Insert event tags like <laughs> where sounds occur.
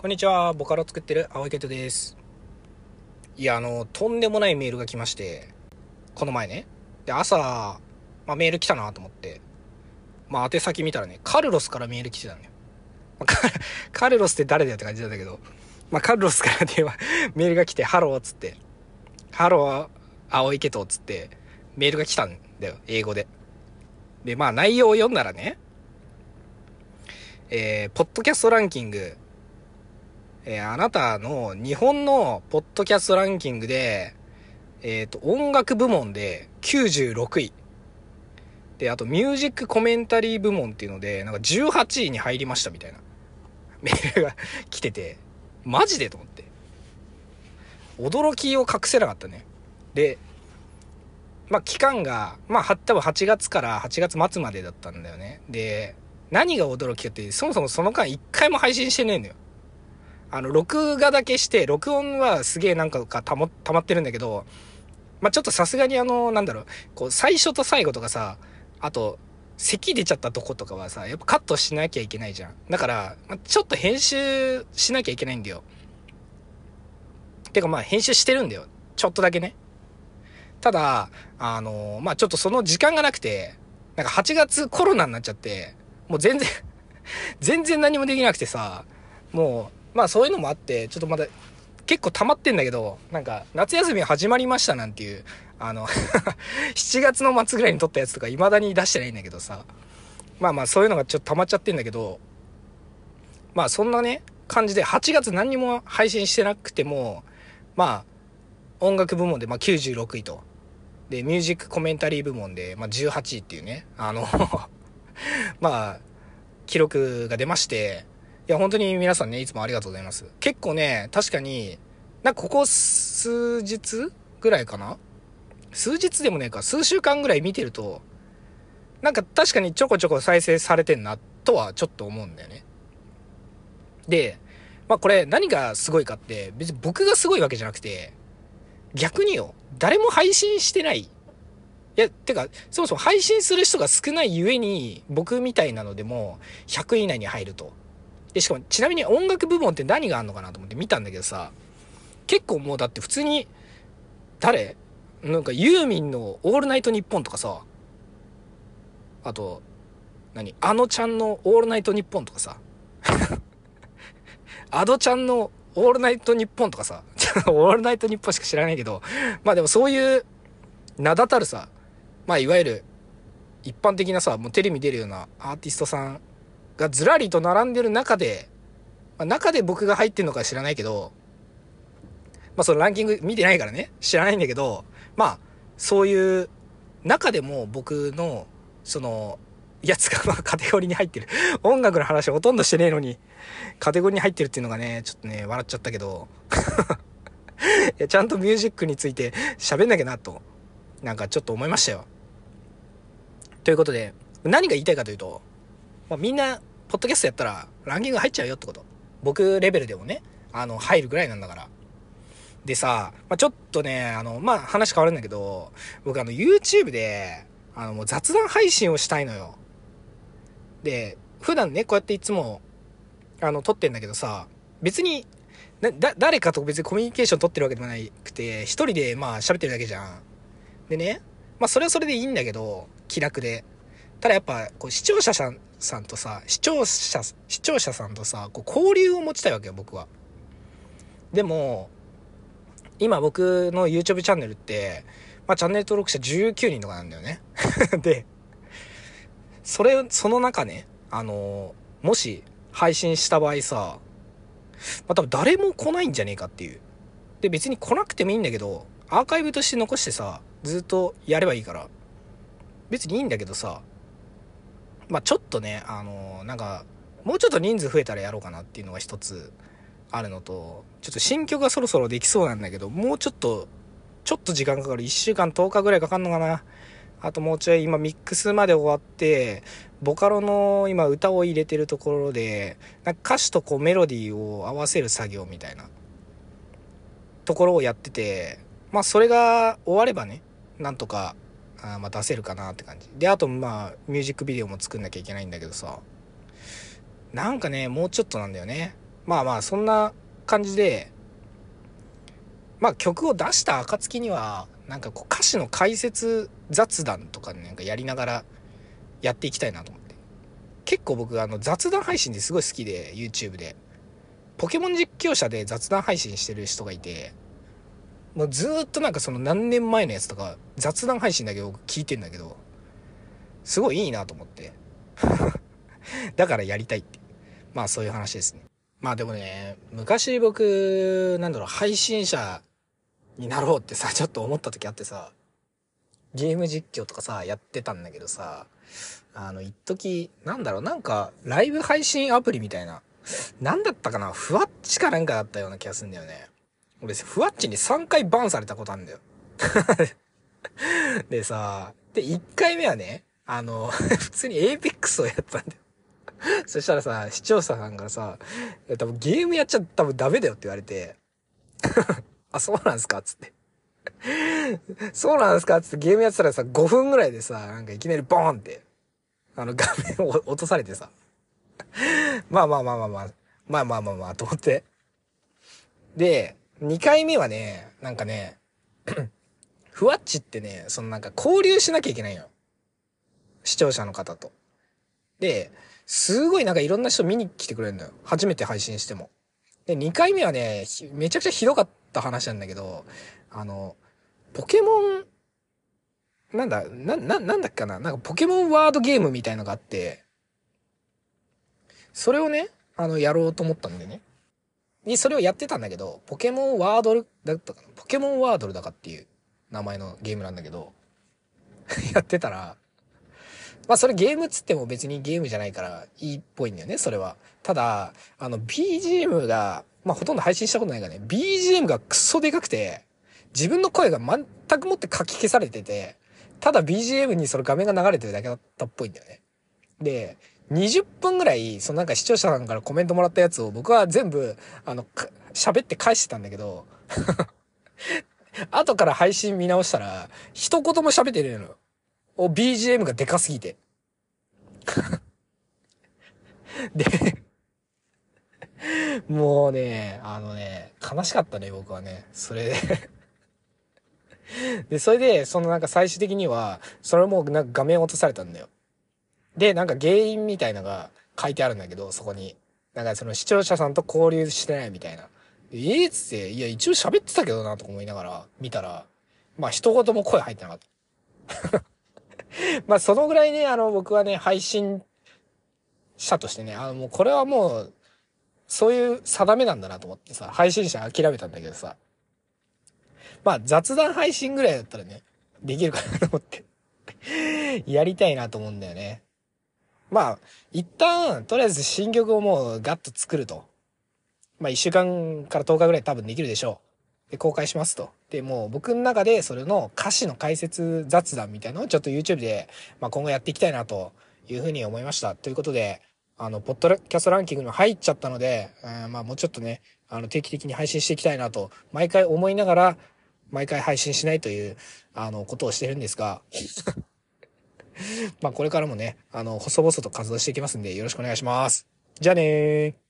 こんにちは、ボカロ作ってる青池とです。いや、あの、とんでもないメールが来まして、この前ね。で、朝、まあ、メール来たなと思って、まあ、宛先見たらね、カルロスからメール来てたんだよ。まあカルロスって誰だよって感じなんだけど、まあ、カルロスから電話、メールが来て、ハローっつって、 Hello、青池とっつって、メールが来たんだよ、英語で。で、まあ、内容を読んだらね、えー、ポッドキャストランキング、えーあなたの日本のポッドキャストランキングで、えっ、と、音楽部門で96位。で、あとミュージックコメンタリー部門っていうので、なんか18位に入りましたみたいなメールが <laughs> 来てて、マジでと思って。驚きを隠せなかったね。で、まあ、期間が、まあ、多分8月から8月末までだったんだよね。で、何が驚きかって、そもそもその間1回も配信してねえんだよ。あの、録画だけして、録音はすげえなんかかたも、溜まってるんだけど、まあ、ちょっとさすがにあの、なんだろう、こう、最初と最後とかさ、あと、咳出ちゃったとことかはさ、やっぱカットしなきゃいけないじゃん。だから、まあ、ちょっと編集しなきゃいけないんだよ。てかまあ、編集してるんだよ。ちょっとだけね。ただ、あの、まあ、ちょっとその時間がなくて、なんか8月コロナになっちゃって、もう全然 <laughs> 全然何もできなくてさ、もう、まあそういうのもあって、ちょっとまだ結構溜まってんだけど、なんか夏休み始まりましたなんていう、あの <laughs> 7月の末ぐらいに撮ったやつとか未だに出してないんだけどさ、まあまあそういうのがちょっと溜まっちゃってんだけど、まあそんなね、感じで8月何にも配信してなくても、まあ音楽部門でまあ96位と。で、ミュージックコメンタリー部門でまあ18位っていうね、あの <laughs> まあ、記録が出まして、いや、本当に皆さんね、いつもありがとうございます。結構ね、確かに、なんかここ数日ぐらいかな？数日でもねえか、数週間ぐらい見てると、なんか確かにちょこちょこ再生されてんな、とはちょっと思うんだよね。で、まあこれ何がすごいかって、別に僕がすごいわけじゃなくて、逆によ、誰も配信してない。いや、てか、そもそも配信する人が少ないゆえに、僕みたいなのでも100位以内に入ると。で、しかも、ちなみに音楽部門って何があんのかなと思って見たんだけどさ、結構もうだって普通に、誰？なんかユーミンのオールナイトニッポンとかさ、あと、何？あのちゃんのオールナイトニッポンとかさ、<laughs> アドちゃんのオールナイトニッポンとかさ、<laughs> オールナイトニッポンしか知らないけど、まあでもそういう名だたるさ、まあいわゆる一般的なさ、もうテレビ出るようなアーティストさんがずらりと並んでる中で、まあ、中で僕が入ってんのか知らないけど、まあそのランキング見てないからね、知らないんだけど、まあそういう中でも僕のそのやつがまあカテゴリーに入ってる。音楽の話ほとんどしてねえのに、カテゴリーに入ってるっていうのがね、ちょっとね、笑っちゃったけど、<laughs> いやちゃんとミュージックについて喋んなきゃなと、なんかちょっと思いましたよ。ということで、何が言いたいかというと、まあ、みんな、ポッドキャストやったらランキング入っちゃうよってこと。僕レベルでもね、あの、入るぐらいなんだから。でさ、まあ、ちょっとね、あの、まあ、話変わるんだけど、僕あの、YouTube で、あの、もう雑談配信をしたいのよ。で、普段ね、こうやっていつも、あの、撮ってんだけどさ、別に、な、だ、誰かと別にコミュニケーション取ってるわけでもなくて、一人でまあ喋ってるだけじゃん。でね、まあそれはそれでいいんだけど、気楽で。ただやっぱ、こう視聴者さんさんとさ、視聴者、視聴者さんとさ、こう交流を持ちたいわけよ、僕は。でも、今僕の YouTube チャンネルって、まあチャンネル登録者19人とかなんだよね。<laughs> で、それ、その中ね、あの、もし配信した場合さ、まあ多分誰も来ないんじゃねえかっていう。で、別に来なくてもいいんだけど、アーカイブとして残してさ、ずっとやればいいから。別にいいんだけどさ、まあちょっとね、あのなんか、もうちょっと人数増えたらやろうかなっていうのが一つあるのと、ちょっと新曲がそろそろできそうなんだけど、もうちょっと、ちょっと時間かかる。1週間10日ぐらいかかんのかな。あともうちょい今ミックスまで終わって、ボカロの今歌を入れてるところで、なんか歌詞とこうメロディーを合わせる作業みたいなところをやってて、まあそれが終わればね、なんとか、あまあ出せるかなって感じ。で、あとまあミュージックビデオも作んなきゃいけないんだけどさ、なんかね、もうちょっとなんだよね。まあまあ、そんな感じで、まあ曲を出した暁には、なんかこう歌詞の解説雑談とかなんかやりながらやっていきたいなと思って。結構僕あの雑談配信ですごい好きで、YouTube で。ポケモン実況者で雑談配信してる人がいて、もうずっとなんかその何年前のやつとか雑談配信だけ僕聞いてんだけど、すごいいいなと思って。<laughs> だからやりたいって。まあそういう話ですね。まあでもね、昔僕、なんだろう、配信者になろうってさ、ちょっと思った時あってさ、ゲーム実況とかさ、やってたんだけどさ、あの、一時なんだろう、なんか、ライブ配信アプリみたいな、なんだったかな、ふわっちかなんかだったような気がするんだよね。俺、ふわっちに3回バンされたことあるんだよ。<laughs> でさ、で、1回目はね、あの、<laughs> 普通に Apex をやったんだよ。<laughs> そしたらさ、視聴者さんからさ、多分ゲームやっちゃ多分ダメだよって言われて、あ、そうなんすかつって。そうなんすかつってゲームやってたらさ、5分ぐらいでさ、なんかいきなりボーンって、あの画面を落とされてさ。まあまあまあまあまあ、まあまあまあまあ、と思って。で、2回目はね、なんかね、<clears throat> ふわっちってね、そのなんか交流しなきゃいけないよ。視聴者の方と。で、すごいなんかいろんな人見に来てくれるんだよ。初めて配信しても。で、2回目はね、めちゃくちゃひどかった話なんだけど、あの、ポケモン、なんだ、な、な、なんだっけかな？なんかポケモンワードゲームみたいのがあって、それをね、あの、やろうと思ったんでね。に、それをやってたんだけど、ポケモンワードルだったかな？ポケモンワードルだかっていう名前のゲームなんだけど、<laughs> やってたら、まあそれゲームっつっても別にゲームじゃないからいいっぽいんだよね、それは。ただ、あの BGM が、まあほとんど配信したことないからね、BGM がクソでかくて、自分の声が全くもって書き消されてて、ただ BGM にその画面が流れてるだけだったっぽいんだよね。で、20分ぐらい、そのなんか視聴者さんからコメントもらったやつを僕は全部、あの、喋って返してたんだけど <laughs> 後から配信見直したら、一言も喋ってねえのよ。お、BGM がでかすぎて。<laughs> で、もうね、あのね、悲しかったね、僕はね。それでで、それで、そのなんか最終的には、それもなんか画面落とされたんだよ。で、なんか原因みたいなのが書いてあるんだけど、そこに。なんかその視聴者さんと交流してないみたいな。ええー、つって、いや、一応喋ってたけどな、とか思いながら見たら、まあ一言も声入ってなかった。<laughs> まあそのぐらいね、あの、僕はね、配信者としてね、あの、もうこれはもう、そういう定めなんだなと思ってさ、配信者諦めたんだけどさ。まあ雑談配信ぐらいだったらね、できるかなと思ってやりたいなと思うんだよね。まあ、一旦、とりあえず新曲をもうガッと作ると。まあ、一週間から10日ぐらい多分できるでしょう。で、公開しますと。で、もう僕の中でそれの歌詞の解説雑談みたいなのをちょっと YouTube で、まあ、今後やっていきたいなというふうに思いました。ということで、あの、ポッドキャストランキングに入っちゃったので、えー、まあ、もうちょっとね、あの、定期的に配信していきたいなと、毎回思いながら、毎回配信しないという、あの、ことをしてるんですが、まあこれからもね、あの、細々と活動していきますんでよろしくお願いします。じゃあねー。